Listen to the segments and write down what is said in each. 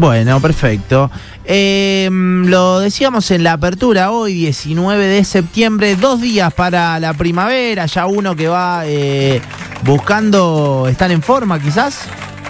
Bueno, perfecto. Eh, lo decíamos en la apertura hoy, 19 de septiembre, dos días para la primavera, ya uno que va eh, buscando estar en forma quizás.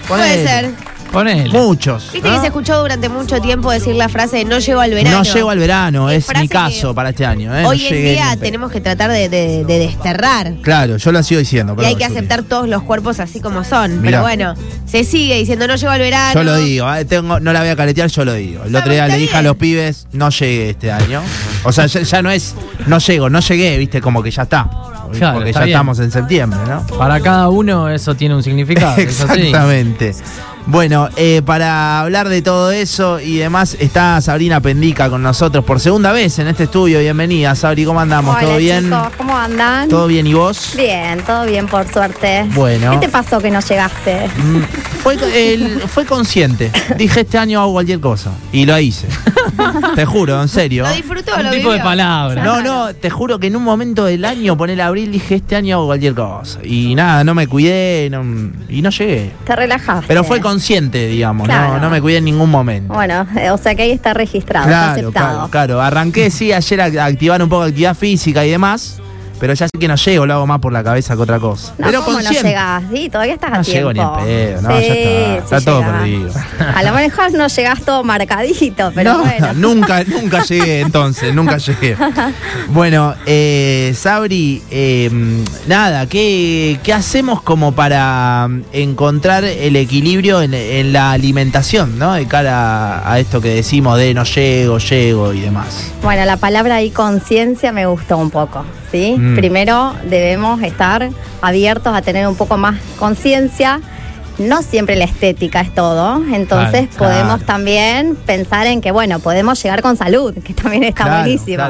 Puede ser. Ponele. Muchos. Viste ¿no? que se escuchó durante mucho tiempo decir la frase de no llego al verano. No llego al verano, Es mi caso que para este año. ¿eh? No Hoy en día ni en pedo. tenemos que tratar de, de- de desterrar. Claro, yo lo sigo diciendo. Y hay que aceptar todos los cuerpos así como son. Mirá. Pero bueno, se sigue diciendo no llego al verano. Yo lo digo, eh, tengo, no la voy a caretear, yo lo digo. El otro día le dije bien. a los pibes, no llegué este año. O sea, ya, ya no es, no llego, no llegué, viste, como que ya está. Claro, porque está ya bien. estamos en septiembre, ¿no? Para cada uno eso tiene un significado. es así. Exactamente. Bueno, eh, para hablar de todo eso y demás, está Sabrina Pendica con nosotros por segunda vez en este estudio. Bienvenida, Sabri, ¿cómo andamos? Hola ¿Todo bien? chicos, ¿cómo andan? ¿Todo bien y vos? Bien, todo bien por suerte. Bueno. ¿Qué te pasó que no llegaste? Mm, Fue, el- fue consciente. Dije, este año hago cualquier cosa. Y lo hice. Te juro, en serio. Lo disfrutó, Un lo tipo de vivió. palabra. No, no, te juro que en un momento del año, poner abril, dije, este año hago cualquier cosa. Y nada, no me cuidé no- y no llegué. Te relajaste. Pero fue consciente, digamos, Claro. no, no me cuidé en ningún momento. Bueno, eh, o sea que ahí está registrado, está Claro, aceptado. claro, claro. Arranqué, sí, ayer a activar un poco de actividad física y demás, pero ya sé que no llego, lo hago más por la cabeza que otra cosa. No, pero ¿cómo consciente. no llegas? Sí, todavía estás a No llego ni en pedo, no, Sí, ya está. sí Está todo llegás. perdido. A lo mejor no llegas todo marcadito, pero no, bueno. nunca, nunca llegué entonces, nunca llegué. Bueno, eh, Sabri, eh, nada, ¿qué, qué hacemos como para mm, encontrar el equilibrio en, en la alimentación, ¿no? De cara a esto que decimos de no llego, llego y demás. Bueno, la palabra ahí conciencia me gustó un poco, ¿sí? Mm. Primero debemos estar abiertos a tener un poco más conciencia. No siempre la estética es todo, entonces Claro, podemos claro. también pensar en que, bueno, podemos llegar con salud, que también está Claro, buenísimo.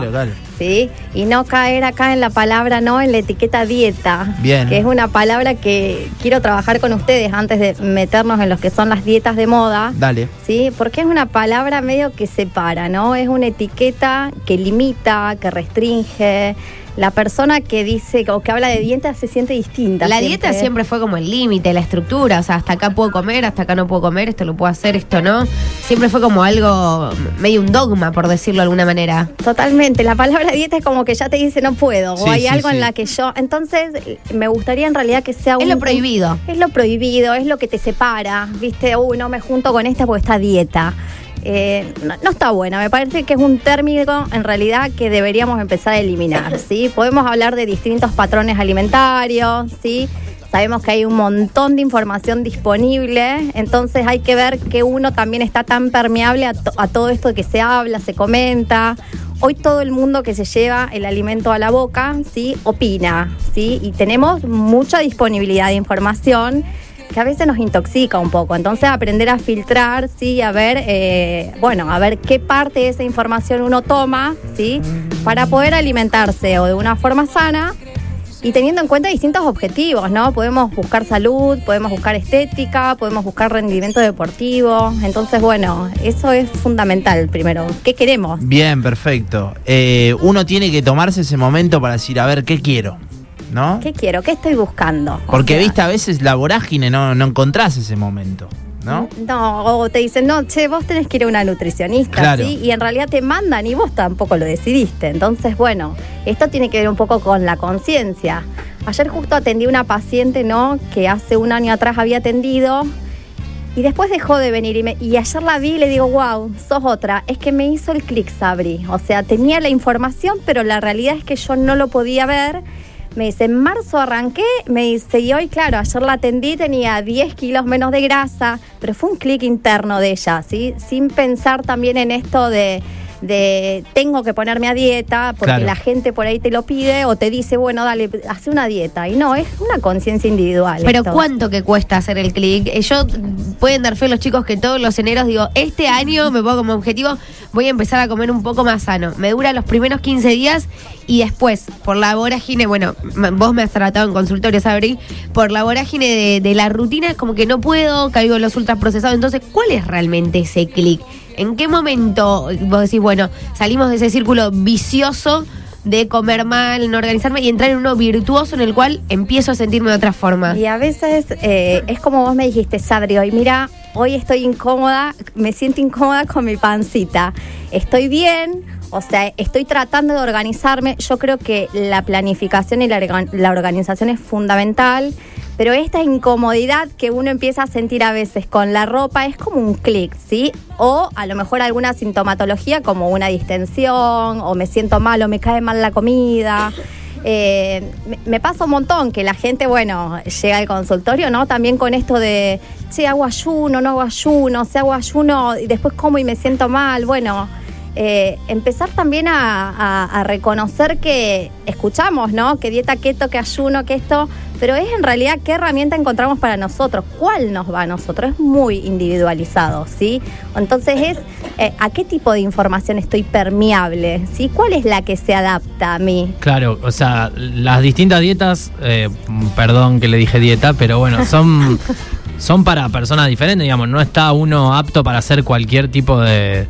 ¿sí? Y no caer acá en la palabra, no, en la etiqueta dieta. Bien. Que es una palabra que quiero trabajar con ustedes antes de meternos en los que son las dietas de moda. Dale. ¿sí? Porque es una palabra medio que separa, ¿no? Es una etiqueta que limita, que restringe. La persona que dice o que habla de dieta se siente distinta. La dieta siempre fue como el límite, la estructura, o sea, hasta acá puedo comer, hasta acá no puedo comer, esto lo puedo hacer, esto no. Siempre fue como algo, medio un dogma, por decirlo de alguna manera. Totalmente. La palabra dieta es como que ya te dice no puedo. Sí, o hay sí, algo sí. en la que yo. Entonces, me gustaría en realidad que sea un. Es lo prohibido. Es lo prohibido, es lo que te separa. Viste, uy, no me junto con esta porque está dieta. Eh, no, está buena, me parece que es un término en realidad que deberíamos empezar a eliminar, ¿sí? Podemos hablar de distintos patrones alimentarios, ¿sí? Sabemos que hay un montón de información disponible, entonces hay que ver que uno también está tan permeable a, a todo esto que se habla, se comenta. Hoy todo el mundo que se lleva el alimento a la boca, ¿sí? Opina, ¿sí? Y tenemos mucha disponibilidad de información que a veces nos intoxica un poco. Entonces aprender a filtrar, sí, a ver, eh, bueno, a ver qué parte de esa información uno toma, sí, para poder alimentarse o de una forma sana y teniendo en cuenta distintos objetivos, ¿no? Podemos buscar salud, podemos buscar estética, podemos buscar rendimiento deportivo. Entonces, bueno, eso es fundamental primero. ¿Qué queremos? Bien, perfecto. Eh, uno tiene que tomarse ese momento para decir, a ver, ¿qué quiero? ¿No? ¿Qué quiero? ¿Qué estoy buscando? O Porque, sea, viste, a veces la vorágine no, no encontrás ese momento, ¿no? No, o te dicen, no, che, vos tenés que ir a una nutricionista, Claro. ¿sí? Y en realidad te mandan y vos tampoco lo decidiste. Entonces, bueno, esto tiene que ver un poco con la conciencia. Ayer justo atendí una paciente, ¿no? Que hace un año atrás había atendido y después dejó de venir. Y, me- y ayer la vi y le digo, wow, sos otra. Es que me hizo el clic, Sabri. O sea, tenía la información, pero la realidad es que yo no lo podía ver. Me dice, en marzo arranqué, me dice, y hoy, claro, ayer la atendí, tenía 10 kilos menos de grasa, pero fue un clic interno de ella, ¿sí? Sin pensar también en esto de, de tengo que ponerme a dieta, porque Claro. la gente por ahí te lo pide o te dice, bueno, dale, hace una dieta. Y no, es una conciencia individual. Pero esto. ¿cuánto que cuesta hacer el clic? Eh, Yo pueden dar fe los chicos que todos los eneros digo, este año me pongo como objetivo, voy a empezar a comer un poco más sano. Me dura los primeros 15 días y después, por la vorágine, bueno, vos me has tratado en consultorio, Sabri, por la vorágine de, de la rutina es como que no puedo, caigo en los ultraprocesados. Entonces, ¿cuál es realmente ese clic? ¿En qué momento vos decís, bueno, salimos de ese círculo vicioso de comer mal, no organizarme y entrar en uno virtuoso en el cual empiezo a sentirme de otra forma. Y a veces eh, es como vos me dijiste, Sabri, hoy mira, hoy estoy incómoda, me siento incómoda con mi pancita. Estoy bien, o sea, estoy tratando de organizarme. Yo creo que la planificación y la, organ- la organización es fundamental. Pero esta incomodidad que uno empieza a sentir a veces con la ropa es como un clic, ¿sí? O a lo mejor alguna sintomatología como una distensión, o me siento mal, o me cae mal la comida. Eh, me, pasa un montón que la gente, bueno, llega al consultorio, ¿no? También con esto de, si hago ayuno, no hago ayuno, si hago ayuno y después como y me siento mal. Bueno, eh, empezar también a, a- a reconocer que escuchamos, ¿no? Que dieta keto, que ayuno, que esto, pero es en realidad qué herramienta encontramos para nosotros, cuál nos va a nosotros, es muy individualizado, ¿sí? Entonces es eh, a qué tipo de información estoy permeable, ¿sí? ¿Cuál es la que se adapta a mí? Claro, o sea, las distintas dietas, eh, perdón que le dije dieta, pero bueno, son, son para personas diferentes, digamos, no está uno apto para hacer cualquier tipo de,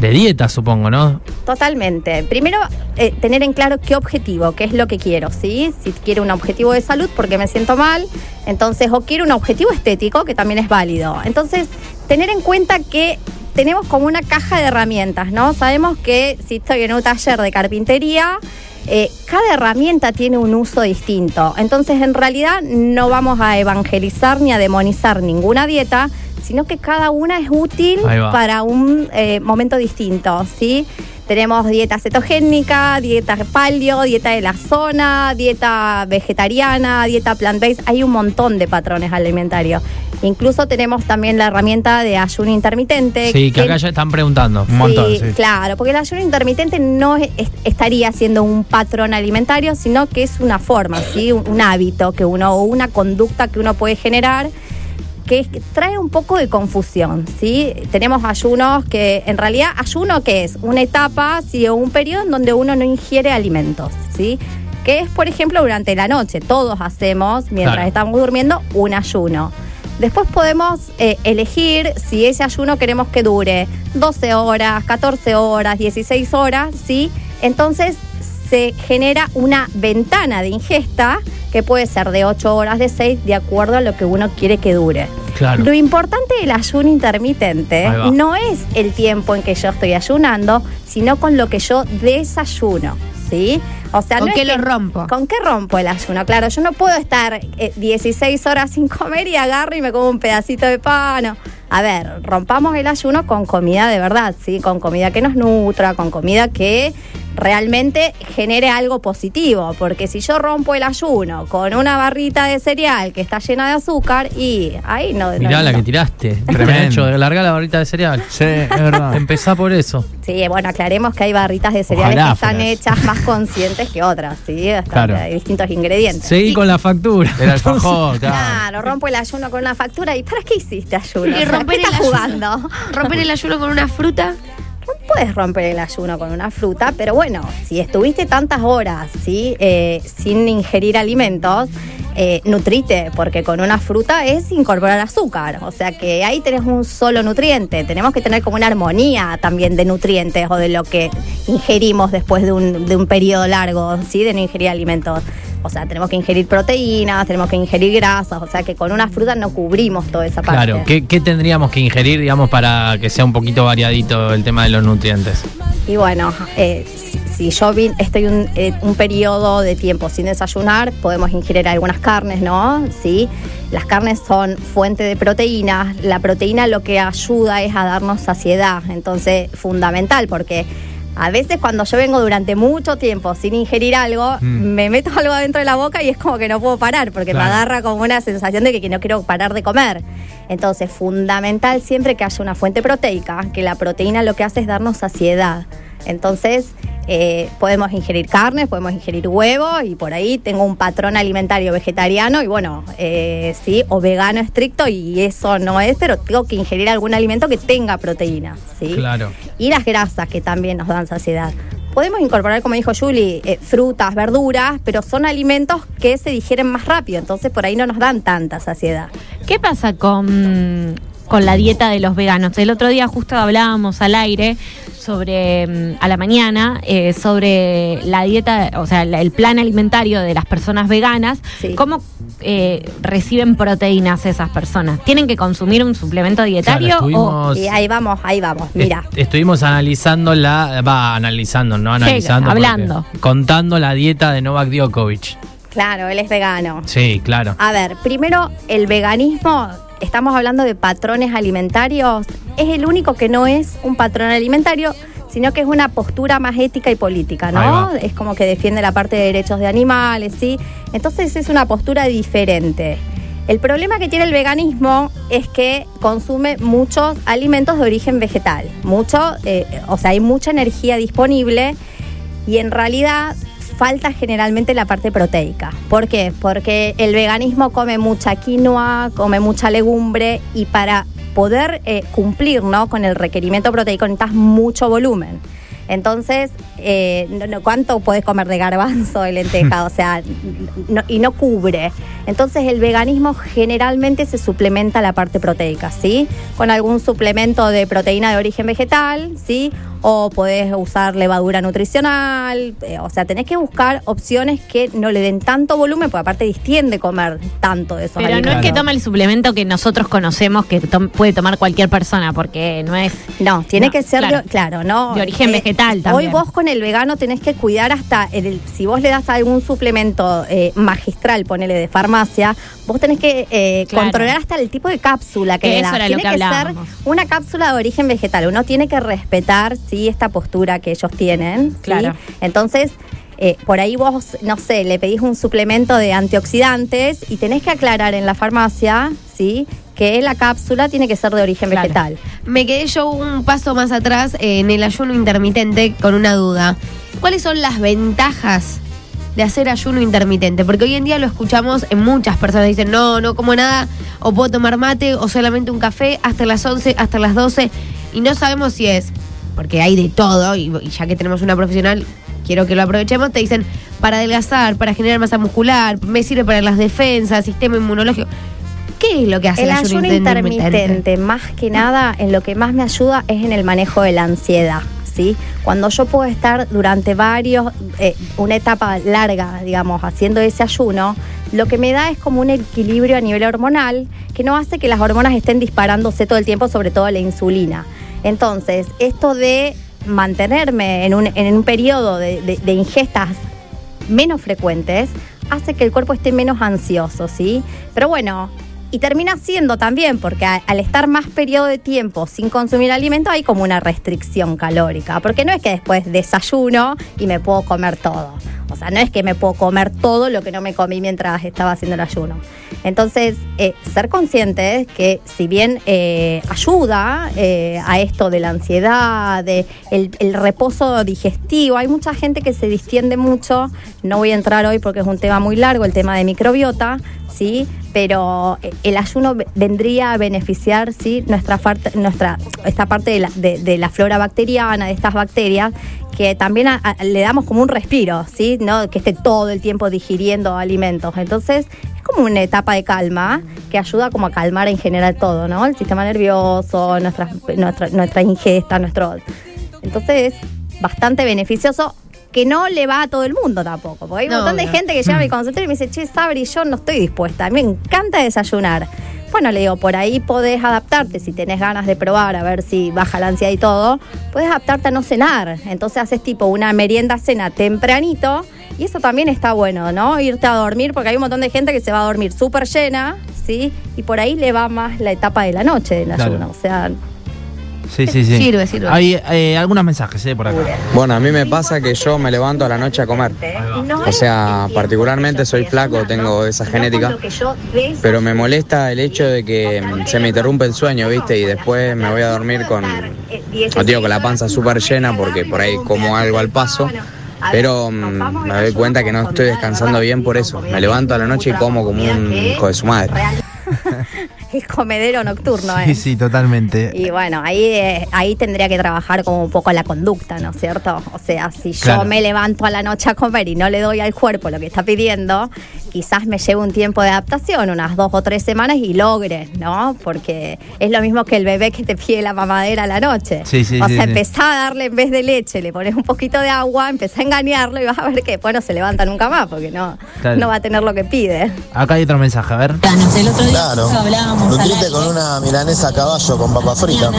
de dieta, supongo, ¿no? Totalmente. Primero, eh, tener en claro qué objetivo, qué es lo que quiero, ¿sí? Si quiero un objetivo de salud porque me siento mal, entonces, o quiero un objetivo estético, que también es válido. Entonces, tener en cuenta que tenemos como una caja de herramientas, ¿no? Sabemos que si estoy en un taller de carpintería, eh, cada herramienta tiene un uso distinto. Entonces, en realidad, no vamos a evangelizar ni a demonizar ninguna dieta, sino que cada una es útil para un eh, momento distinto, ¿sí? Tenemos dieta cetogénica, dieta paleo, dieta de la zona, dieta vegetariana, dieta plant-based. Hay un montón de patrones alimentarios. Incluso tenemos también la herramienta de ayuno intermitente. Sí, que acá ya están preguntando. Un montón, sí. Claro, porque el ayuno intermitente no es- es- estaría siendo un patrón alimentario, sino que es una forma, ¿sí? un, un hábito que uno, o una conducta que uno puede generar que trae un poco de confusión, ¿sí? Tenemos ayunos que, en realidad, ayuno que es una etapa, ¿sí? o un periodo en donde uno no ingiere alimentos, ¿sí? Que es, por ejemplo, durante la noche. Todos hacemos, mientras Claro. estamos durmiendo, un ayuno. Después podemos eh, elegir si ese ayuno queremos que dure 12 horas, 14 horas, 16 horas, ¿sí? Entonces se genera una ventana de ingesta que puede ser de 8 horas, de 6, de acuerdo a lo que uno quiere que dure. Claro. Lo importante del ayuno intermitente no es el tiempo en que yo estoy ayunando, sino con lo que yo desayuno, ¿sí? O sea, ¿Con no qué es lo que- rompo? ¿Con qué rompo el ayuno? Claro, yo no puedo estar eh, 16 horas sin comer y agarro y me como un pedacito de pan. no. A ver, rompamos el ayuno con comida de verdad, ¿sí? Con comida que nos nutra, con comida que realmente genere algo positivo. Porque si yo rompo el ayuno con una barrita de cereal que está llena de azúcar, y ahí no. Mirá no- la no. que tiraste. Tremendo. Larga la barrita de cereal. Sí, es verdad. Empezá por eso. Sí, bueno, aclaremos que hay barritas de cereales Ojalá que están hechas más conscientes que otras, ¿sí? Claro. Hay distintos ingredientes. Seguí con la factura. El alfajor, claro. Claro, rompo el ayuno con una factura. ¿Y para qué hiciste ayuno? Y O sea, romper ¿Qué el estás ayuno. jugando? Romper el ayuno con una fruta. Puedes romper el ayuno con una fruta, pero bueno, si estuviste tantas horas ¿sí? Eh, sin ingerir alimentos, eh, nutrite, porque con una fruta es incorporar azúcar. O sea que ahí tenés un solo nutriente. Tenemos que tener como una armonía también de nutrientes o de lo que ingerimos después de un, de un periodo largo, ¿sí? De no ingerir alimentos. O sea, tenemos que ingerir proteínas, tenemos que ingerir grasas, o sea que con una fruta no cubrimos toda esa parte. Claro, ¿qué, qué tendríamos que ingerir, digamos, para que sea un poquito variadito el tema de los nutrientes? Y bueno, eh, si, si yo estoy un, eh, un periodo de tiempo sin desayunar, podemos ingerir algunas carnes, ¿no? Sí. Las carnes son fuente de proteínas. La proteína lo que ayuda es a darnos saciedad. Entonces, fundamental, porque a veces cuando yo vengo durante mucho tiempo sin ingerir algo, Mm. me meto algo dentro de la boca y es como que no puedo parar, porque Claro. me agarra como una sensación de que, que no quiero parar de comer. Entonces, fundamental siempre que haya una fuente proteica, que la proteína lo que hace es darnos saciedad. Entonces, eh, podemos ingerir carnes, podemos ingerir huevos y por ahí tengo un patrón alimentario vegetariano y bueno, eh, sí, o vegano estricto y eso no es, pero tengo que ingerir algún alimento que tenga proteína, ¿sí? Claro. Y las grasas que también nos dan saciedad. Podemos incorporar, como dijo Julie, eh, frutas, verduras, pero son alimentos que se digieren más rápido, entonces por ahí no nos dan tanta saciedad. ¿Qué pasa con, con la dieta de los veganos? El otro día justo hablábamos al aire sobre mm, a la mañana eh, sobre la dieta, o sea, la- el plan alimentario de las personas veganas. Sí. ¿Cómo eh, reciben proteínas esas personas? ¿Tienen que consumir un suplemento dietario Claro, o estuvimos- Y ahí vamos, ahí vamos. Mira. Est- Estuvimos analizando la. Va, analizando, no analizando. hablando. Contando la dieta de Novak Djokovic. Claro, él es vegano. Sí, claro. A ver, primero, el veganismo, estamos hablando de patrones alimentarios, es el único que no es un patrón alimentario, sino que es una postura más ética y política, ¿no? Es como que defiende la parte de derechos de animales, ¿sí? Entonces es una postura diferente. El problema que tiene el veganismo es que consume muchos alimentos de origen vegetal, mucho, eh, o sea, hay mucha energía disponible y en realidad falta generalmente la parte proteica. ¿Por qué? Porque el veganismo come mucha quinoa, come mucha legumbre y para poder eh, cumplir ¿no? con el requerimiento proteico necesitas mucho volumen. Entonces, eh, no- no- ¿cuánto puedes comer de garbanzo, de lenteja? O sea, no- y no cubre. Entonces, el veganismo generalmente se suplementa la parte proteica, ¿sí? Con algún suplemento de proteína de origen vegetal, ¿sí? O podés usar levadura nutricional. eh, o sea, tenés que buscar opciones que no le den tanto volumen, porque aparte distiende comer tanto de esos Pero no alimentos. es que toma el suplemento que nosotros conocemos que puede tomar cualquier persona, porque no es. No, tiene No, que ser, claro. de, claro, ¿no? Eh, De origen vegetal Hoy también. vos con el vegano tenés que cuidar hasta, el, si vos le das algún suplemento eh, magistral, ponele de farmacia, vos tenés que eh, Claro. controlar hasta el tipo de cápsula que Que le eso das. lo tiene que ser una cápsula de origen vegetal. Uno tiene que respetar, sí, esta postura que ellos tienen. ¿sí? Claro. Entonces, eh, por ahí vos, no sé, le pedís un suplemento de antioxidantes y tenés que aclarar en la farmacia, ¿sí? Que la cápsula tiene que ser de origen Claro. vegetal. Me quedé yo un paso más atrás eh, en el ayuno intermitente con una duda. ¿Cuáles son las ventajas de hacer ayuno intermitente? Porque hoy en día lo escuchamos en muchas personas. Dicen, no, no como nada, o puedo tomar mate, o solamente un café hasta las 11, hasta las 12. Y no sabemos si es, porque hay de todo, y, y ya que tenemos una profesional, quiero que lo aprovechemos, te dicen, para adelgazar, para generar masa muscular, me sirve para las defensas, sistema inmunológico. ¿Qué es lo que hace El el, ayuno intermitente, más que nada, en lo que más me ayuda es en el manejo de la ansiedad. ¿sí? Cuando yo puedo estar durante varios, eh, una etapa larga, digamos, haciendo ese ayuno, lo que me da es como un equilibrio a nivel hormonal que no hace que las hormonas estén disparándose todo el tiempo, sobre todo la insulina. Entonces, esto de mantenerme en un, en un periodo de, ingestas menos frecuentes hace que el cuerpo esté menos ansioso, ¿sí? Pero bueno, y termina siendo también, porque al estar más periodo de tiempo sin consumir alimento hay como una restricción calórica, porque no es que después desayuno y me puedo comer todo. O sea, no es que me puedo comer todo lo que no me comí mientras estaba haciendo el ayuno. Entonces, eh, ser conscientes que si bien eh, ayuda eh, a esto de la ansiedad, de el, reposo digestivo, hay mucha gente que se distiende mucho, no voy a entrar hoy porque es un tema muy largo, el tema de microbiota, ¿sí? Pero eh, el ayuno ve- vendría a beneficiar, ¿sí? Nuestra, nuestra esta parte de la, flora bacteriana, de estas bacterias, que también le damos como un respiro, ¿sí? ¿No? Que esté todo el tiempo digiriendo alimentos. Entonces, es como una etapa de calma que ayuda como a calmar en general todo, ¿no? El sistema nervioso, nuestra, nuestra, nuestra ingesta, nuestro... Entonces, bastante beneficioso que no le va a todo el mundo tampoco. Porque hay un No, montón de gente que llega a mi consultorio y me dice, che, Sabri, yo no estoy dispuesta. A mí me encanta desayunar. Bueno, le digo, por ahí podés adaptarte si tenés ganas de probar, a ver si baja la ansiedad y todo. Puedes adaptarte a no cenar. Entonces haces tipo una merienda cena tempranito. Y eso también está bueno, ¿no? Irte a dormir, porque hay un montón de gente que se va a dormir súper llena, ¿sí? Y por ahí le va más la etapa de la noche del Claro. ayuno. O sea, Sí, sí, sí. Sirve, sirve. Hay eh, algunos mensajes eh, por acá. Bueno, a mí me pasa que yo me levanto a la noche a comer. O sea, particularmente soy flaco, tengo esa genética, pero me molesta el hecho de que se me interrumpe el sueño, ¿viste? Y después me voy a dormir con, no digo con la panza súper llena porque por ahí como algo al paso, pero mm, me doy cuenta que no estoy descansando bien por eso. Me levanto a la noche y como como un hijo de su madre. el comedero nocturno. Sí, ¿eh? sí, totalmente. Y bueno, ahí, eh, ahí tendría que trabajar como un poco la conducta, ¿no es cierto? O sea, si Claro. yo me levanto a la noche a comer y no le doy al cuerpo lo que está pidiendo, quizás me lleve un tiempo de adaptación, unas dos o tres semanas y logre, ¿no? Porque es lo mismo que el bebé que te pide la mamadera a la noche. Sí, sí, o sí, sea, sí. empezá a darle en vez de leche, le pones un poquito de agua, empezá a engañarlo y vas a ver que después no se levanta nunca más, porque no, Claro. no va a tener lo que pide. Acá hay otro mensaje, a ver. Claro, nutrite con una milanesa a caballo con papa frita.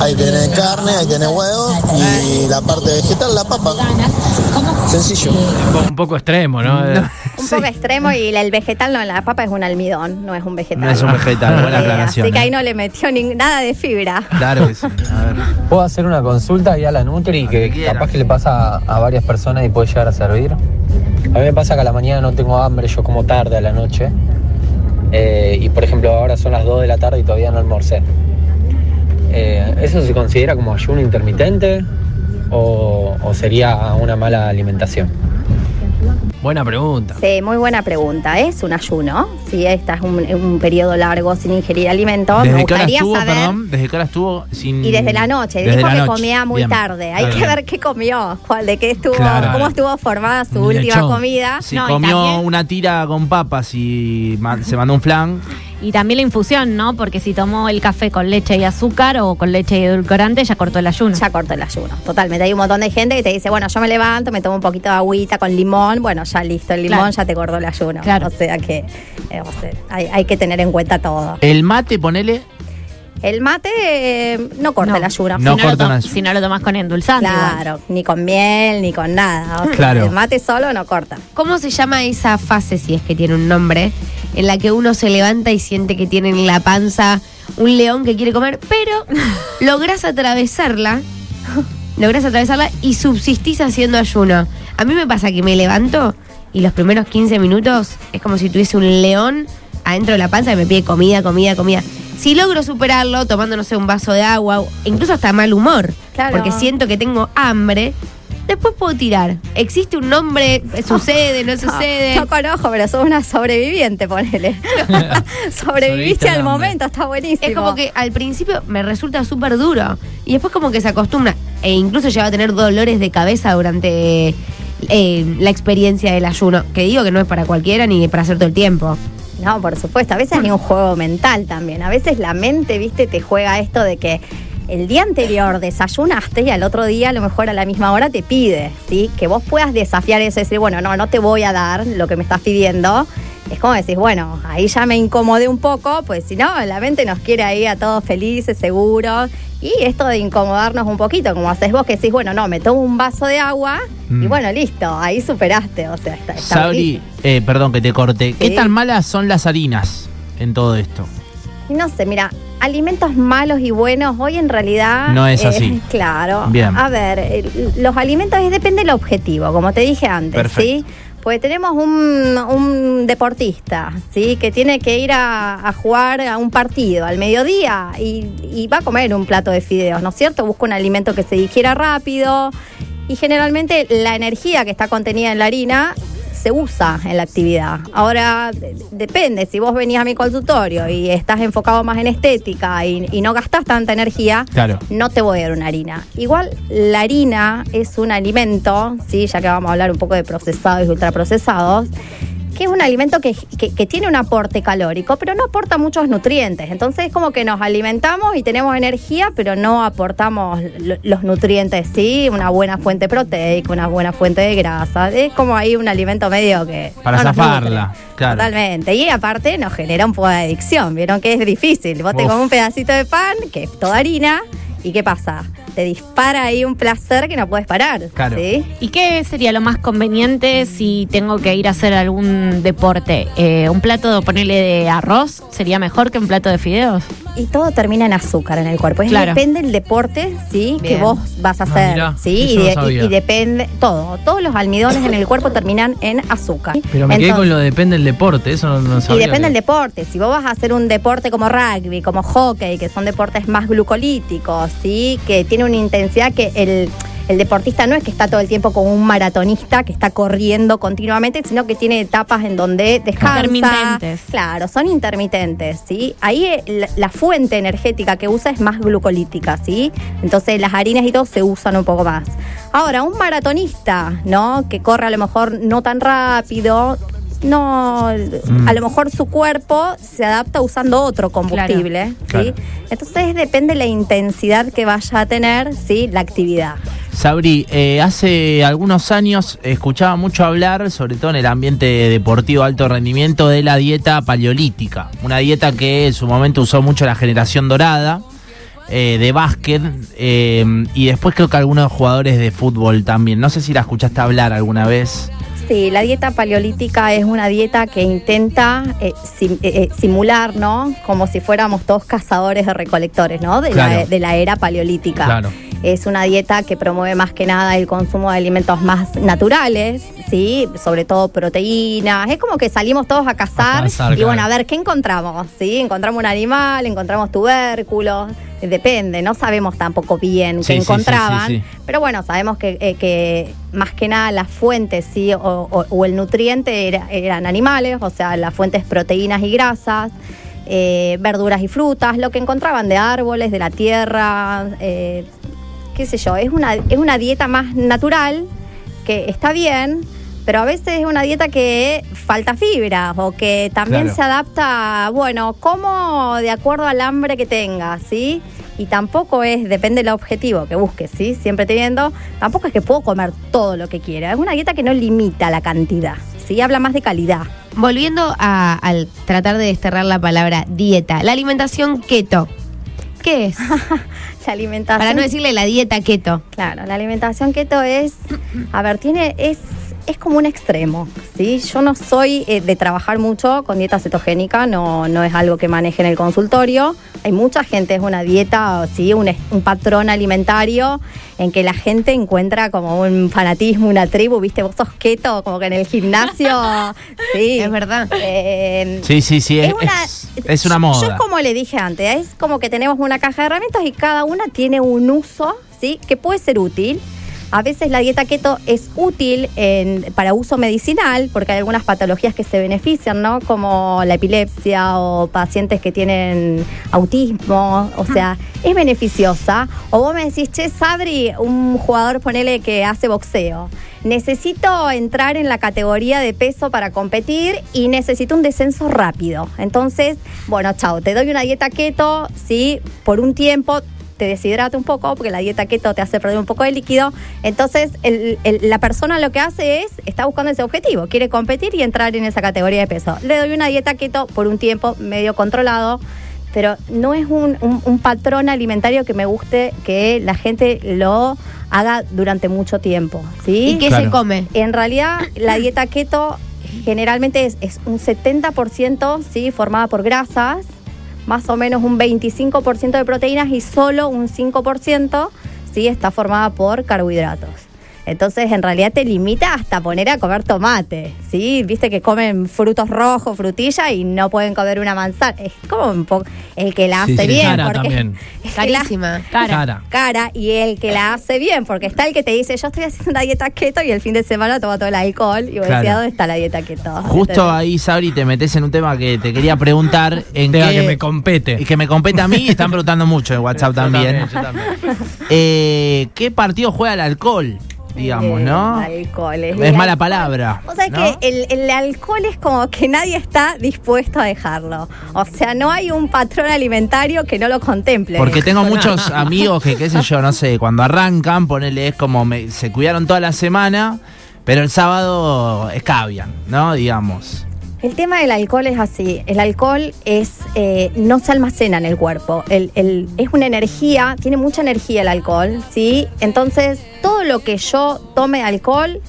Ahí tenés carne, ahí tenés huevo y la parte vegetal, la papa. Sencillo. Un po- Un poco extremo, ¿no? Eh, Un poco extremo y el vegetal no, la papa es un almidón, no es un vegetal. No es un vegetal, buena Eh, aclaración. Así que ¿eh? ahí no le metió ni- nada de fibra. Claro que sí. A ver. ¿Puedo hacer una consulta ahí a la Nutri que capaz que le pasa a, a varias personas y puede llegar a servir? A mí me pasa que a la mañana no tengo hambre, yo como tarde a la noche. Eh, y por ejemplo ahora son las 2 de la tarde y todavía no almorcé. Eh, ¿Eso se considera como ayuno intermitente o, o sería una mala alimentación? Buena pregunta. Sí, muy buena pregunta. ¿Es un ayuno? Si esta es un, un periodo largo sin ingerir alimentos, me ¿Desde hora gustaría estuvo, saber. perdón? ¿Desde qué hora estuvo sin...? Y desde la noche, Desde dijo la que noche. comía muy Bien. tarde. Hay que ver qué comió, cuál, de qué estuvo, Claro. cómo estuvo formada su última comida. Si No, y comió una tira con papas y se mandó un flan, Y también la infusión, ¿no? Porque si tomó el café con leche y azúcar o con leche y edulcorante, ya cortó el ayuno. Ya cortó el ayuno, totalmente. Hay un montón de gente que te dice, bueno, yo me levanto, me tomo un poquito de agüita con limón, bueno, ya listo, el limón Claro. ya te cortó el ayuno. Claro. O sea que eh, o sea, hay, hay que tener en cuenta todo. el mate, ponele... El mate eh, no corta No. el ayuno. No si, no lo corta si no lo tomás con endulzante. igual. Claro, ni con miel, ni con nada. O sea, Claro. El mate solo no corta. ¿Cómo se llama esa fase, si es que tiene un nombre, en la que uno se levanta y siente que tiene en la panza un león que quiere comer, pero lográs atravesarla, lográs atravesarla y subsistís haciendo ayuno? A mí me pasa que me levanto y los primeros 15 minutos es como si tuviese un león adentro de la panza que me pide comida, comida, comida. Si logro superarlo tomando, no sé, un vaso de agua, incluso hasta mal humor, Claro. porque siento que tengo hambre, después puedo tirar. ¿Existe un nombre? ¿Sucede? ¿No sucede? No, no conozco, pero sos una sobreviviente, ponele. Sobreviviste al momento, está buenísimo. Es como que al principio me resulta súper duro y después como que se acostumbra e incluso llega a tener dolores de cabeza durante eh, la experiencia del ayuno, que digo que no es para cualquiera ni para hacer todo el tiempo. No, por supuesto. A veces hay un juego mental también. A veces la mente, viste, te juega esto de que el día anterior desayunaste y al otro día, a lo mejor a la misma hora, te pide, ¿sí? Que vos puedas desafiar eso y decir, bueno, no, no te voy a dar lo que me estás pidiendo. Es como decís, bueno, ahí ya me incomodé un poco, pues si no, la mente nos quiere ahí a todos felices, seguros. Y esto de incomodarnos un poquito, como haces vos, que decís, bueno, no, me tomo un vaso de agua y Mm. bueno, listo, ahí superaste. O sea, está, está Sabri, eh, perdón que te corte. ¿Qué tan malas son las harinas en todo esto? No sé, mira, alimentos malos y buenos hoy en realidad... No es así. Claro. Bien. A ver, los alimentos es- depende del objetivo, como te dije antes, Perfecto. ¿sí? Pues tenemos un, un deportista, ¿sí? Que tiene que ir a, a jugar a un partido al mediodía y, y va a comer un plato de fideos, ¿no es cierto? Busca un alimento que se digiera rápido y generalmente la energía que está contenida en la harina se usa en la actividad. Ahora, de- depende, si vos venís a mi consultorio y estás enfocado más en estética y, y no gastás tanta energía, Claro. no te voy a dar una harina. Igual la harina es un alimento, ¿sí? ya que vamos a hablar un poco de procesados y ultraprocesados, que es un alimento que, que- que tiene un aporte calórico, pero no aporta muchos nutrientes. Entonces es como que nos alimentamos y tenemos energía, pero no aportamos lo- los nutrientes, ¿sí? Una buena fuente proteica, una buena fuente de grasa. Es como ahí un alimento medio que... Para no zafarla, claro. Totalmente. Y aparte nos genera un poco de adicción. Vieron que es difícil. Vos te Uf. comes un pedacito de pan, que es toda harina, ¿y qué pasa? Te dispara ahí un placer que no puedes parar. Claro. ¿sí? ¿Y qué sería lo más conveniente si tengo que ir a hacer algún deporte? Eh, ¿Un plato, ponerle de arroz, sería mejor que un plato de fideos? Y todo termina en azúcar en el cuerpo. Es Claro. Depende del deporte, ¿sí? Que vos vas a Ah, hacer. mirá, ¿sí? Y, no de- y- sabía. y depende. Todo. Todos los almidones en el cuerpo terminan en azúcar. Pero me quedé Entonces- con lo depende del deporte, eso no, no Y depende del deporte. Si vos vas a hacer un deporte como rugby, como hockey, que son deportes más glucolíticos, ¿sí? que tiene una intensidad que el, el deportista no es que está todo el tiempo como un maratonista que está corriendo continuamente, sino que tiene etapas en donde descansa. Intermitentes. Claro, son intermitentes, ¿sí? Ahí eh, la, la fuente energética que usa es más glucolítica, ¿sí? Entonces las harinas y todo se usan un poco más. Ahora, un maratonista, ¿no? Que corre a lo mejor no tan rápido, no, Mm. a lo mejor su cuerpo se adapta usando otro combustible, ¿sí? Claro. Entonces depende la intensidad que vaya a tener, ¿sí? La actividad. Sabri, eh, hace algunos años escuchaba mucho hablar, sobre todo en el ambiente deportivo de alto rendimiento, de la dieta paleolítica. Una dieta que en su momento usó mucho la generación dorada eh, de básquet eh, y después creo que algunos jugadores de fútbol también. No sé si la escuchaste hablar alguna vez. Sí, la dieta paleolítica es una dieta que intenta eh, sim- eh, eh, simular, ¿no? Como si fuéramos todos cazadores de recolectores, ¿no? De, la, Claro. de la era paleolítica. Claro. Es una dieta que promueve más que nada el consumo de alimentos más naturales, ¿sí? Sobre todo proteínas. Es como que salimos todos a cazar, A cazar, y claro. bueno, a ver, ¿qué encontramos? ¿Sí? Encontramos un animal, encontramos tubérculos. Depende, no sabemos tampoco bien Sí, qué encontraban. sí, sí. Pero bueno, sabemos que, eh, que más que nada las fuentes, ¿sí? O, o- o el nutriente era- eran animales, o sea, las fuentes proteínas y grasas, eh, verduras y frutas, lo que encontraban de árboles, de la tierra, eh, qué sé yo, es una, es una dieta más natural, que está bien, pero a veces es una dieta que falta fibra o que también Claro. se adapta, bueno, como de acuerdo al hambre que tengas, ¿sí? Y tampoco es, depende del objetivo que busques, ¿sí? Siempre teniendo, tampoco es que puedo comer todo lo que quiera. Es una dieta que no limita la cantidad, ¿sí? Habla más de calidad. Volviendo a, al tratar de desterrar la palabra dieta, la alimentación keto. ¿Qué es? La alimentación. Para no decirle la dieta keto. Claro, la alimentación keto es, a ver, tiene, es, es como un extremo, ¿sí? Yo no soy eh, de trabajar mucho con dieta cetogénica, no, no es algo que maneje en el consultorio. Hay mucha gente, es una dieta, ¿sí? Un, un patrón alimentario en que la gente encuentra como un fanatismo, una tribu, ¿viste? Vos sos keto, como que en el gimnasio, sí. Es verdad. Eh, Sí, sí, sí, es, es una, es- es una yo- moda. Yo como le dije antes, es como que tenemos una caja de herramientas y cada una tiene un uso, ¿sí? Que puede ser útil. A veces la dieta keto es útil en- para uso medicinal porque hay algunas patologías que se benefician, ¿no? Como la epilepsia o pacientes que tienen autismo, o sea, es beneficiosa. O vos me decís, che, Sabri, un jugador, ponele que hace boxeo. Necesito entrar en la categoría de peso para competir y necesito un descenso rápido. Entonces, bueno, chao, te doy una dieta keto, sí, por un tiempo te deshidrata un poco porque la dieta keto te hace perder un poco de líquido. Entonces, el- el- la persona lo que hace es, está buscando ese objetivo, quiere competir y entrar en esa categoría de peso. Le doy una dieta keto por un tiempo medio controlado, pero no es un, un- un patrón alimentario que me guste que la gente lo haga durante mucho tiempo. ¿sí? ¿Y qué Claro. se come? En realidad, la dieta keto generalmente es, es un 70% ¿sí? formada por grasas, más o menos un 25% de proteínas y solo un 5% ¿sí? está formada por carbohidratos. Entonces, en realidad te limita hasta poner a comer tomate, ¿sí? Viste que comen frutos rojos, frutilla y no pueden comer una manzana. Es como un poco el que la hace sí. bien. Cara porque también. es la- Carísima. Cara. Cara. cara y el que la hace bien, porque está el que te dice, yo estoy haciendo una dieta keto y el fin de semana toma todo el alcohol y vos Claro. decías, ¿dónde está la dieta keto? Justo ahí, Sabri, te metes en un tema que te quería preguntar. En qué- que me compete. y que me compete a mí y están preguntando mucho en WhatsApp Yo también. yo también. Eh, ¿Qué partido juega el alcohol? Digamos, El ¿no? alcohol, Es mala alcohol. palabra. O sea ¿no? que el, el alcohol es como que nadie está dispuesto a dejarlo. O sea, no hay un patrón alimentario que no lo contemple. Porque tengo muchos amigos que, qué sé yo, no sé, cuando arrancan, ponele, es como me- se cuidaron toda la semana, pero el sábado escabian, ¿no? Digamos. El tema del alcohol es así. El alcohol es eh, no se almacena en el cuerpo. El- el- es una energía, tiene mucha energía el alcohol, ¿sí? Entonces, todo lo que yo tome alcohol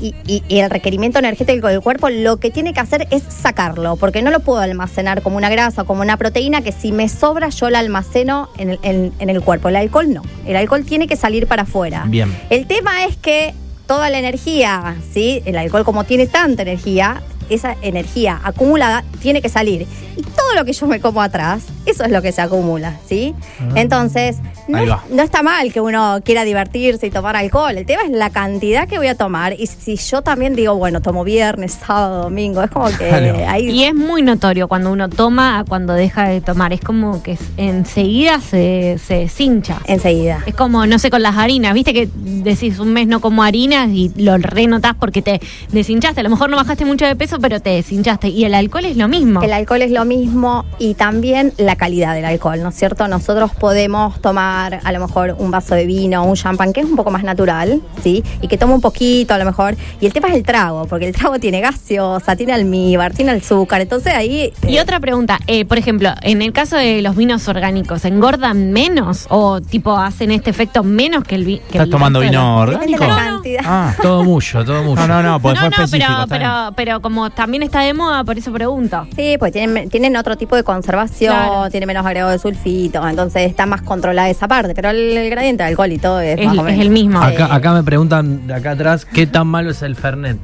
y, y- y el requerimiento energético del cuerpo, lo que tiene que hacer es sacarlo, porque no lo puedo almacenar como una grasa o como una proteína que si me sobra yo la almaceno en el, en- en el cuerpo. El alcohol no. El alcohol tiene que salir para afuera. Bien. El tema es que toda la energía, ¿sí? El alcohol como tiene tanta energía, esa energía acumulada tiene que salir. Y todo lo que yo me como atrás, eso es lo que se acumula, ¿sí? Entonces, no, no está mal que uno quiera divertirse y tomar alcohol. El tema es la cantidad que voy a tomar. Y si yo también digo, bueno, tomo viernes, sábado, domingo, es como que ahí Y es muy notorio cuando uno toma a cuando deja de tomar. Es como que enseguida se, se deshincha. enseguida. Es como, no sé, con las harinas, viste que decís un mes no como harinas y lo renotás porque te deshinchaste. A lo mejor no bajaste mucho de peso, pero te deshinchaste. Y el alcohol es lo mismo. El alcohol es lo mismo y también la calidad del alcohol, ¿no es cierto? Nosotros podemos tomar a lo mejor un vaso de vino, un champán que es un poco más natural, ¿sí? Y que toma un poquito a lo mejor. Y el tema es el trago, porque el trago tiene gaseosa, tiene almíbar, tiene azúcar. Entonces ahí... Y eh, otra pregunta, eh, por ejemplo, en el caso de los vinos orgánicos, ¿engordan menos o tipo hacen este efecto menos que el vino? ¿Estás tomando vino depende orgánico? de la cantidad. Ah. Todo mucho, todo mucho. No, no, no, pues no, fue no, pero como también está de moda, por eso pregunto. Sí, pues tienen, tienen otro tipo de conservación, Claro. tiene menos agregado de sulfitos, entonces está más controlada esa parte, pero el, el gradiente de alcohol y todo es, Es- más o es el mismo. Sí. Acá, acá me preguntan de acá atrás qué tan malo es el Fernet.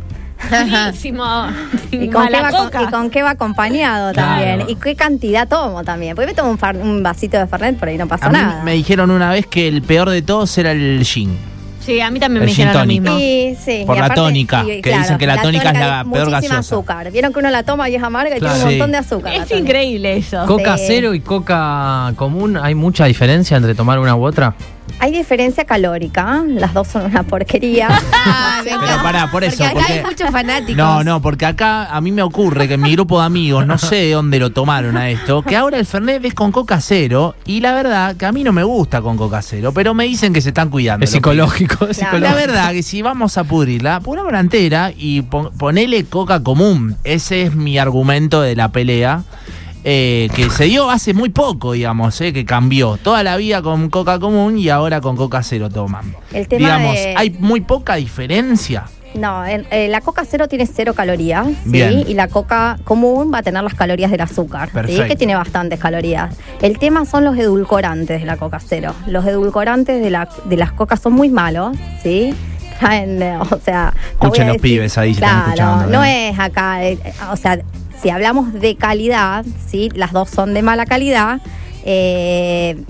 Buenísimo. ¿Y con, qué va, con- coca. y con qué va acompañado Claro. también. ¿Y qué cantidad tomo también? Porque me tomo un, far- un vasito de Fernet, por ahí no pasa A mí nada. me dijeron una vez que el peor de todos era el gin. Sí, a mí también El me dijeron lo mismo. Sí, sí. Por y la aparte- tónica, y, que dicen que la tónica es la peor muchísima gaseosa. azúcar. Vieron que uno la toma y es amarga y Claro. tiene un Sí. montón de azúcar. Es increíble eso. ¿Coca Sí. cero y coca común? ¿Hay mucha diferencia entre tomar una u otra? Hay diferencia calórica, las dos son una porquería. Ah, me Pero encanta. pará, por eso, Porque acá porque- hay muchos fanáticos. No, no, porque acá a mí me ocurre que en mi grupo de amigos, no sé de dónde lo tomaron a esto, que ahora el Fernet es con coca cero y la verdad que a mí no me gusta con coca cero, pero me dicen que se están cuidando. Es los psicológico, es Claro. La verdad que si vamos a pudrirla, pongámosla entera y pon- ponele coca común. Ese es mi argumento de la pelea. Eh, que se dio hace muy poco, digamos, eh, que cambió. Toda la vida con coca común y ahora con coca cero toman. El tema digamos, de- hay muy poca diferencia. No, en- eh, la coca cero tiene cero calorías, ¿sí? Y la coca común va a tener las calorías del azúcar, ¿sí? Perfecto. Que tiene bastantes calorías. El tema son los edulcorantes de la coca cero. Los edulcorantes de, la, de las cocas son muy malos, ¿sí? Traen, o sea... Escuchen los pibes ahí Claro, no es acá, o sea, si hablamos de calidad, ¿sí? Las dos son de mala calidad. eh,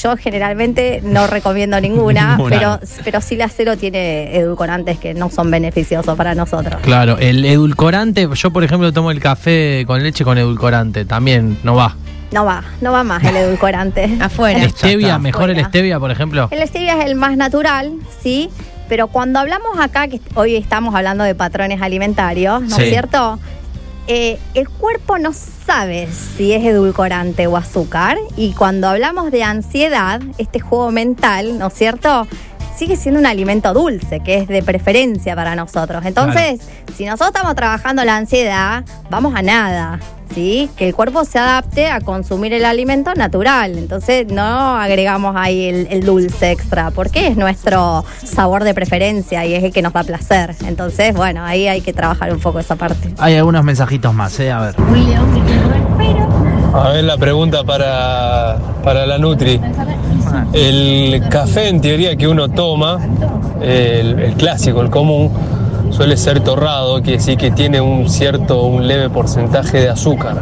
yo generalmente no recomiendo ninguna, Ninguna. pero, pero sí la cero tiene edulcorantes que no son beneficiosos para nosotros. Claro, el edulcorante, yo por ejemplo tomo el café con leche con edulcorante, también no va. No va, no va más el edulcorante. Afuera. El stevia, mejor el stevia, por ejemplo. El stevia es el más natural, sí, pero cuando hablamos acá, que hoy estamos hablando de patrones alimentarios, ¿no Sí. es cierto? Eh, el cuerpo no sabe si es edulcorante o azúcar y cuando hablamos de ansiedad, este juego mental, ¿no es cierto? Sigue siendo un alimento dulce, que es de preferencia para nosotros. Entonces, si nosotros estamos trabajando la ansiedad, vamos a nada, ¿sí? Que el cuerpo se adapte a consumir el alimento natural. Entonces, no agregamos ahí el, el dulce extra, porque es nuestro sabor de preferencia y es el que nos da placer. Entonces, bueno, ahí hay que trabajar un poco esa parte. Hay algunos mensajitos más, ¿eh? A ver. A ver la pregunta para, para la Nutri. El café en teoría que uno toma, el, el clásico, el común, suele ser torrado, quiere decir que tiene un cierto, un leve porcentaje de azúcar.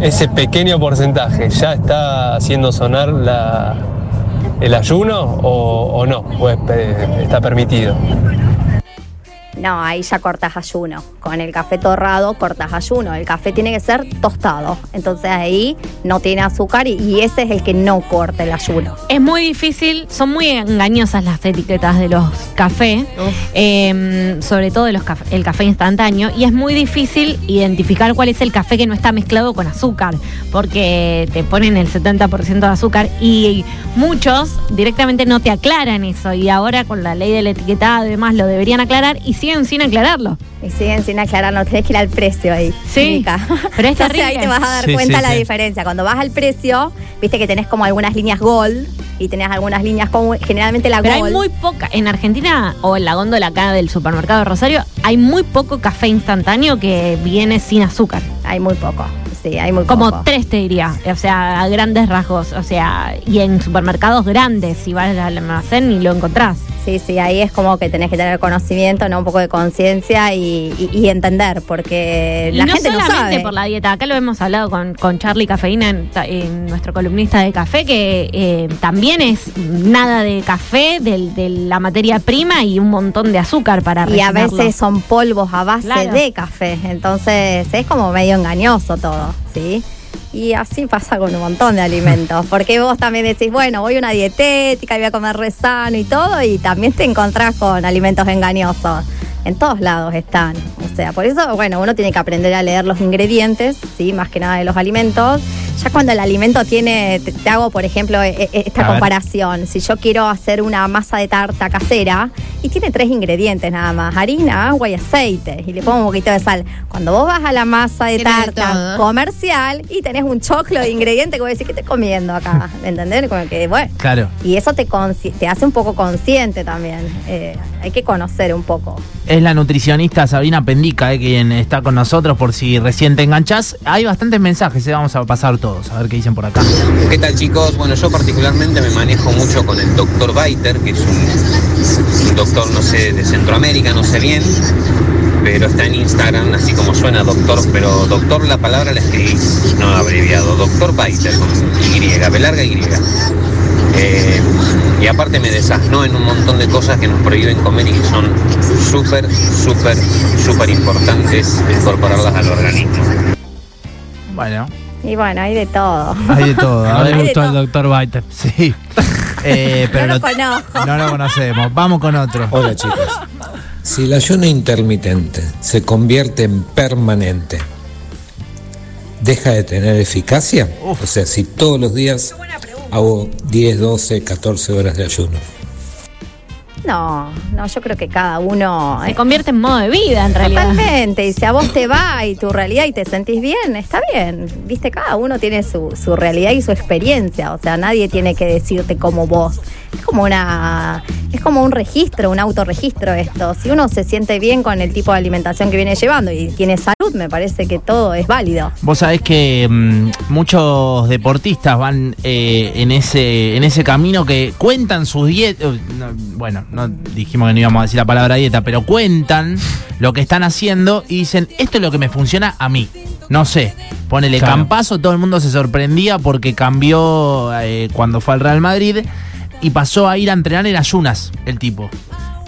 Ese pequeño porcentaje ya está haciendo sonar el ayuno o, o no, o es pe- está permitido. No, ahí ya cortas ayuno. Con el café torrado cortas ayuno. El café tiene que ser tostado. Entonces ahí no tiene azúcar y, y ese es el que no corta el ayuno. Es muy difícil, son muy engañosas las etiquetas de los cafés, eh, sobre todo de los caf- el café instantáneo, y es muy difícil identificar cuál es el café que no está mezclado con azúcar, porque te ponen el 70% de azúcar y muchos directamente no te aclaran eso, y ahora con la ley del etiquetado y demás lo deberían aclarar y siguen sin aclararlo. Y siguen sin aclarar, no tenés que ir al precio ahí. Sí, Mica. pero es Entonces terrible. ahí te vas a dar Sí, cuenta sí, la sí. diferencia. Cuando vas al precio, viste que tenés como algunas líneas gold y tenés algunas líneas como generalmente la Pero hay muy poca, en Argentina o en la góndola acá del supermercado de Rosario, hay muy poco café instantáneo que viene sin azúcar. Hay muy poco. Sí, hay muy Como poco. tres te diría, o sea, a grandes rasgos, o sea, y en supermercados grandes, si vas al almacén y lo encontrás. Sí, sí, ahí es como que tenés que tener conocimiento, ¿no? Un poco de conciencia y, y- y entender, porque Y la no gente no sabe. por la dieta, acá lo hemos hablado con, con Charlie Cafeína, en, nuestro columnista de café, que eh, también es nada de café, de, la materia prima y un montón de azúcar para Y a veces son polvos a base Claro. de café, entonces es como medio engañoso todo, ¿sí? Y así pasa con un montón de alimentos, porque vos también decís, bueno, voy a una dietética y voy a comer re sano y todo, y también te encontrás con alimentos engañosos. En todos lados están. O sea, por eso, bueno, uno tiene que aprender a leer los ingredientes, ¿sí? Más que nada de los alimentos. Ya cuando el alimento tiene, te, te hago, por ejemplo, e- e- esta A ver. comparación. Si yo quiero hacer una masa de tarta casera y tiene tres ingredientes nada más, harina, agua y aceite, y le pongo un poquito de sal. Cuando vos vas a la masa de Tiene tarta todo. comercial y tenés un choclo de ingredientes que vos decís, ¿qué estoy comiendo acá? ¿Entendés? Como que, bueno. Claro. Y eso te, hace un poco consciente también. Eh, hay que conocer un poco. Es la nutricionista Sabrina Pendica, eh, quien está con nosotros por si recién te enganchás. Hay bastantes mensajes, eh, vamos a pasar todos, a ver qué dicen por acá. ¿Qué tal chicos? Bueno, yo particularmente me manejo mucho con el doctor Baiter, que es un, un doctor, no sé, de Centroamérica, no sé bien, pero está en Instagram, así como suena doctor, pero doctor la palabra la escribí, no abreviado, doctor Baiter, con Y, B larga Y. Eh, y aparte me desasnó en un montón de cosas que nos prohíben comer y que son súper, súper, súper importantes incorporarlas al organismo. Bueno, Y bueno, hay de todo. hay de todo. A ver, gustó el doctor Baiter. Sí. Eh, pero no lo no, conozco. no lo conocemos. Vamos con otro. Hola chicos. Si el ayuno intermitente se convierte en permanente, ¿deja de tener eficacia? O sea, si todos los días hago 10, 12, 14 horas de ayuno. No, no, yo creo que cada uno. Se convierte en modo de vida, en realidad. Totalmente, y si a vos te va y tu realidad y te sentís bien, está bien. Viste, cada uno tiene su, su realidad y su experiencia, o sea, nadie tiene que decirte como vos. Es como una, es como un registro, un autorregistro esto. Si uno se siente bien con el tipo de alimentación que viene llevando y tiene salud, me parece que todo es válido. Vos sabés que mm, muchos deportistas van eh, en ese en ese camino que cuentan sus dietas. bueno, no dijimos que no íbamos a decir la palabra dieta, pero cuentan lo que están haciendo y dicen, esto es lo que me funciona a mí. No sé, ponele Claro. campazo, todo el mundo se sorprendía porque cambió eh, cuando fue al Real Madrid y pasó a ir a entrenar en ayunas el tipo.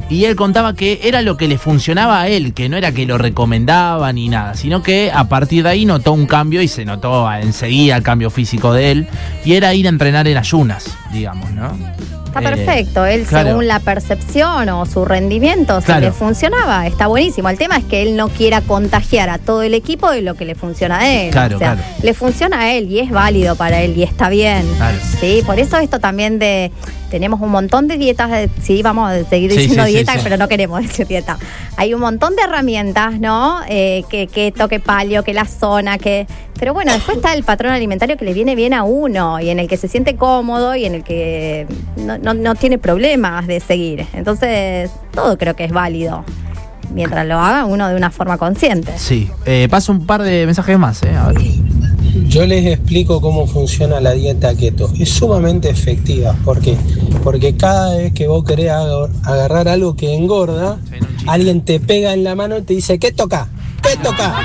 Y él contaba que era lo que le funcionaba a él, que no era que lo recomendaba ni nada, sino que a partir de ahí notó un cambio y se notó enseguida el cambio físico de él, y era ir a entrenar en ayunas, digamos, ¿no? Está Eh, perfecto, él claro. según la percepción o su rendimiento, si Claro. le funcionaba, está buenísimo. El tema es que él no quiera contagiar a todo el equipo de lo que le funciona a él. Claro, o sea, le funciona a él y es válido para él y está bien. Claro. Sí, por eso esto también de tenemos un montón de dietas, de- sí, vamos a seguir diciendo sí, sí, dieta, sí. pero no queremos decir dieta. Hay un montón de herramientas, ¿no? Eh, que keto, que palio, que la zona, que... Pero bueno, después está el patrón alimentario que le viene bien a uno y en el que se siente cómodo y en el que no, no- no tiene problemas de seguir. Entonces, todo creo que es válido. Mientras lo haga uno de una forma consciente. Sí, eh, paso un par de mensajes más, ¿eh? A ver. Yo les explico cómo funciona la dieta keto. Es sumamente efectiva. ¿Por qué? Porque cada vez que vos querés agar- agarrar algo que engorda, alguien te pega en la mano y te dice, ¿qué toca? ¿Qué toca?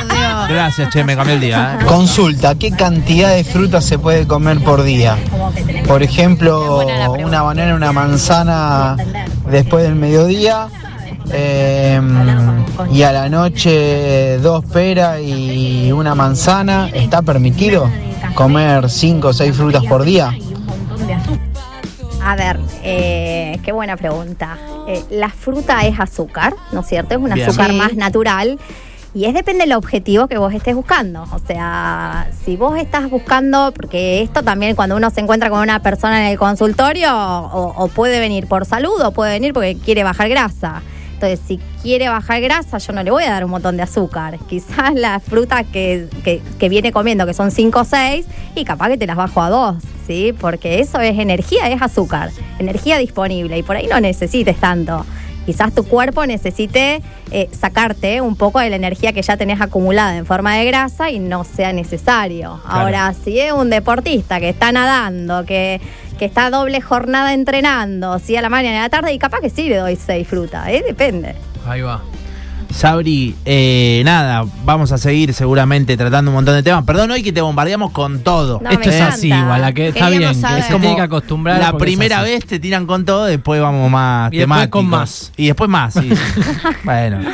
Gracias, che, me cambió el día, ¿eh? Consulta, ¿qué cantidad de frutas se puede comer por día? Por ejemplo, una banana, una manzana después del mediodía eh, y a la noche dos peras y una manzana. ¿Está permitido comer cinco o seis frutas por día? A ver, eh, qué buena pregunta. Eh, la fruta es azúcar, ¿no es cierto? Es un Bien. azúcar Sí. más natural. Y es depende del objetivo que vos estés buscando. O sea, si vos estás buscando, porque esto también cuando uno se encuentra con una persona en el consultorio, o, o puede venir por salud o puede venir porque quiere bajar grasa. Entonces, si quiere bajar grasa, yo no le voy a dar un montón de azúcar. Quizás las frutas que, que, que viene comiendo, que son 5 o 6, y capaz que te las bajo a 2, ¿sí? Porque eso es energía, es azúcar. Energía disponible, y por ahí no necesites tanto. Quizás tu cuerpo necesite eh, sacarte un poco de la energía que ya tenés acumulada en forma de grasa y no sea necesario. Ahora, si es un deportista que está nadando, que, que está doble jornada entrenando, sí, a la mañana y a la tarde, y capaz que sí le doy seis frutas, ¿eh? Depende. Ahí va. Sabri, eh, nada, vamos a seguir seguramente tratando un montón de temas. Perdón hoy que te bombardeamos con todo. No, Esto es así, igual, la que está Queríamos bien, saber. que se tiene que acostumbrar. La primera vez te tiran con todo, después vamos más Y después temáticos. con más. Y después más, sí. bueno.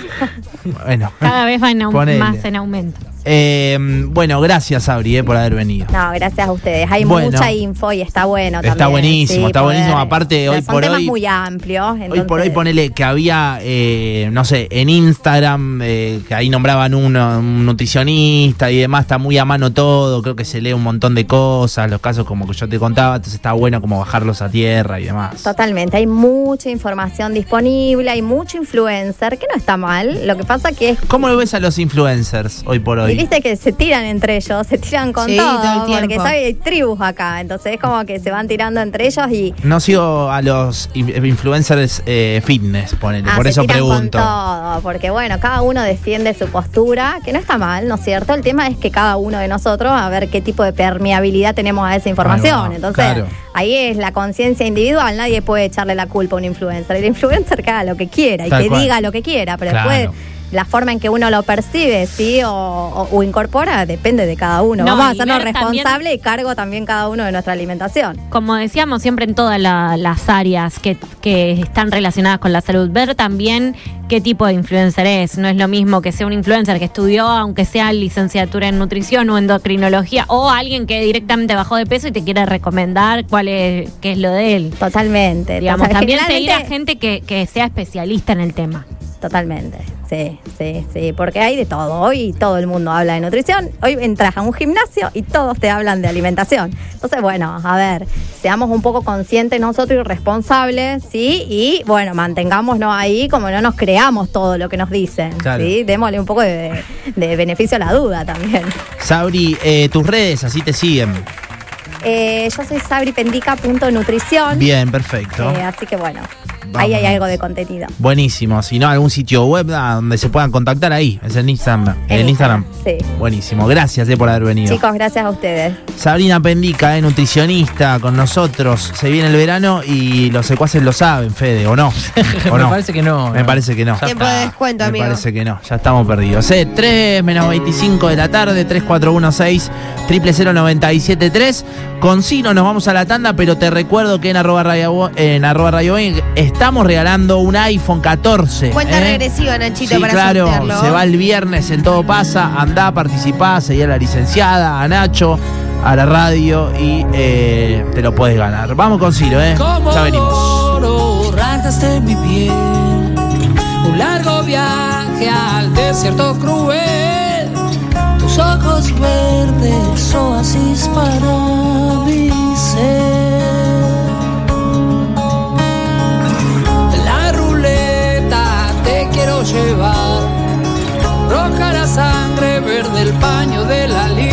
Bueno. Cada vez va en Ponele. más en aumento. Eh, bueno, gracias, Sabri, eh, por haber venido. No, gracias a ustedes. Hay Bueno. mucha info y está bueno Está también. buenísimo, sí, está poder- buenísimo. Aparte, hoy son por temas hoy- muy amplios. Hoy por hoy ponele que había, eh, no sé, en Instagram, eh, que ahí nombraban uno, un nutricionista y demás, está muy a mano todo, creo que se lee un montón de cosas, los casos como que yo te contaba, entonces está bueno como bajarlos a tierra y demás. Totalmente, hay mucha información disponible, hay mucho influencer, que no está mal. Lo que pasa que es ¿Cómo lo ves a los influencers hoy por Y viste que se tiran entre ellos, se tiran con Sí, todo, porque tiempo. sabe, hay tribus acá, entonces es como que se van tirando entre ellos y No sigo a los in- influencers eh, fitness, ponele, ah, por se eso tiran pregunto. con todo, porque bueno, cada uno defiende su postura, que no está mal, ¿no es cierto? El tema es que cada uno de nosotros a ver qué tipo de permeabilidad tenemos a esa información, entonces claro. ahí es la conciencia individual, nadie puede echarle la culpa a un influencer, el influencer que haga lo que quiera y que cual. diga lo que quiera, pero Claro. después la forma en que uno lo percibe, sí, o, o- o incorpora, depende de cada uno. No, Vamos a hacernos también- responsables y cargo también cada uno de nuestra alimentación. Como decíamos siempre en todas la- las áreas que, que están relacionadas con la salud, ver también qué tipo de influencer es. No es lo mismo que sea un influencer que estudió, aunque sea licenciatura en nutrición o endocrinología, o alguien que directamente bajó de peso y te quiere recomendar cuál es, qué es lo de él. Totalmente. Digamos, Total- también seguir a gente que, que sea especialista en el tema. Totalmente, sí, sí, sí, porque hay de todo. Hoy todo el mundo habla de nutrición, hoy entras a un gimnasio y todos te hablan de alimentación. Entonces, bueno, a ver, seamos un poco conscientes nosotros y responsables, ¿sí? Y bueno, mantengámonos ahí como no nos creamos todo lo que nos dicen, Claro. ¿sí? Démosle un poco de, de beneficio a la duda también. Sabri, eh, tus redes, así te siguen. Eh, yo soy sabripendica.nutrición. Bien, perfecto. Eh, así que bueno, ahí hay algo de contenido. Buenísimo. Si no, algún sitio web ah, donde se puedan contactar ahí. Es en Instagram. En el Instagram. Sí. Buenísimo. Gracias eh, por haber venido. Chicos, gracias a ustedes. Sabrina Pendica, eh, nutricionista con nosotros. Se viene el verano y los secuaces lo saben, Fede, ¿o no? ¿O Me no? parece que no. Me parece que no. Tiempo de descuento, Me amigo. parece que no, ya estamos perdidos. Eh, 3 menos 25 de la tarde, 3416 000973. Con Sino nos vamos a la tanda, pero te recuerdo que en arroba radio, en arroba radio estamos regalando un iPhone 14. Cuenta ¿eh? regresiva, Nachito, Sí, para claro, sortearlo. se va el viernes en Todo Pasa, andá, participá, seguí a la licenciada, a Nacho, a la radio y eh, te lo puedes ganar. Vamos con Ciro, ¿eh? Ya venimos. Oro, rasgaste mi piel. Un largo viaje al desierto cruel. Tus ojos verdes, oasis para llevar. Roja la sangre, verde el paño de la línea.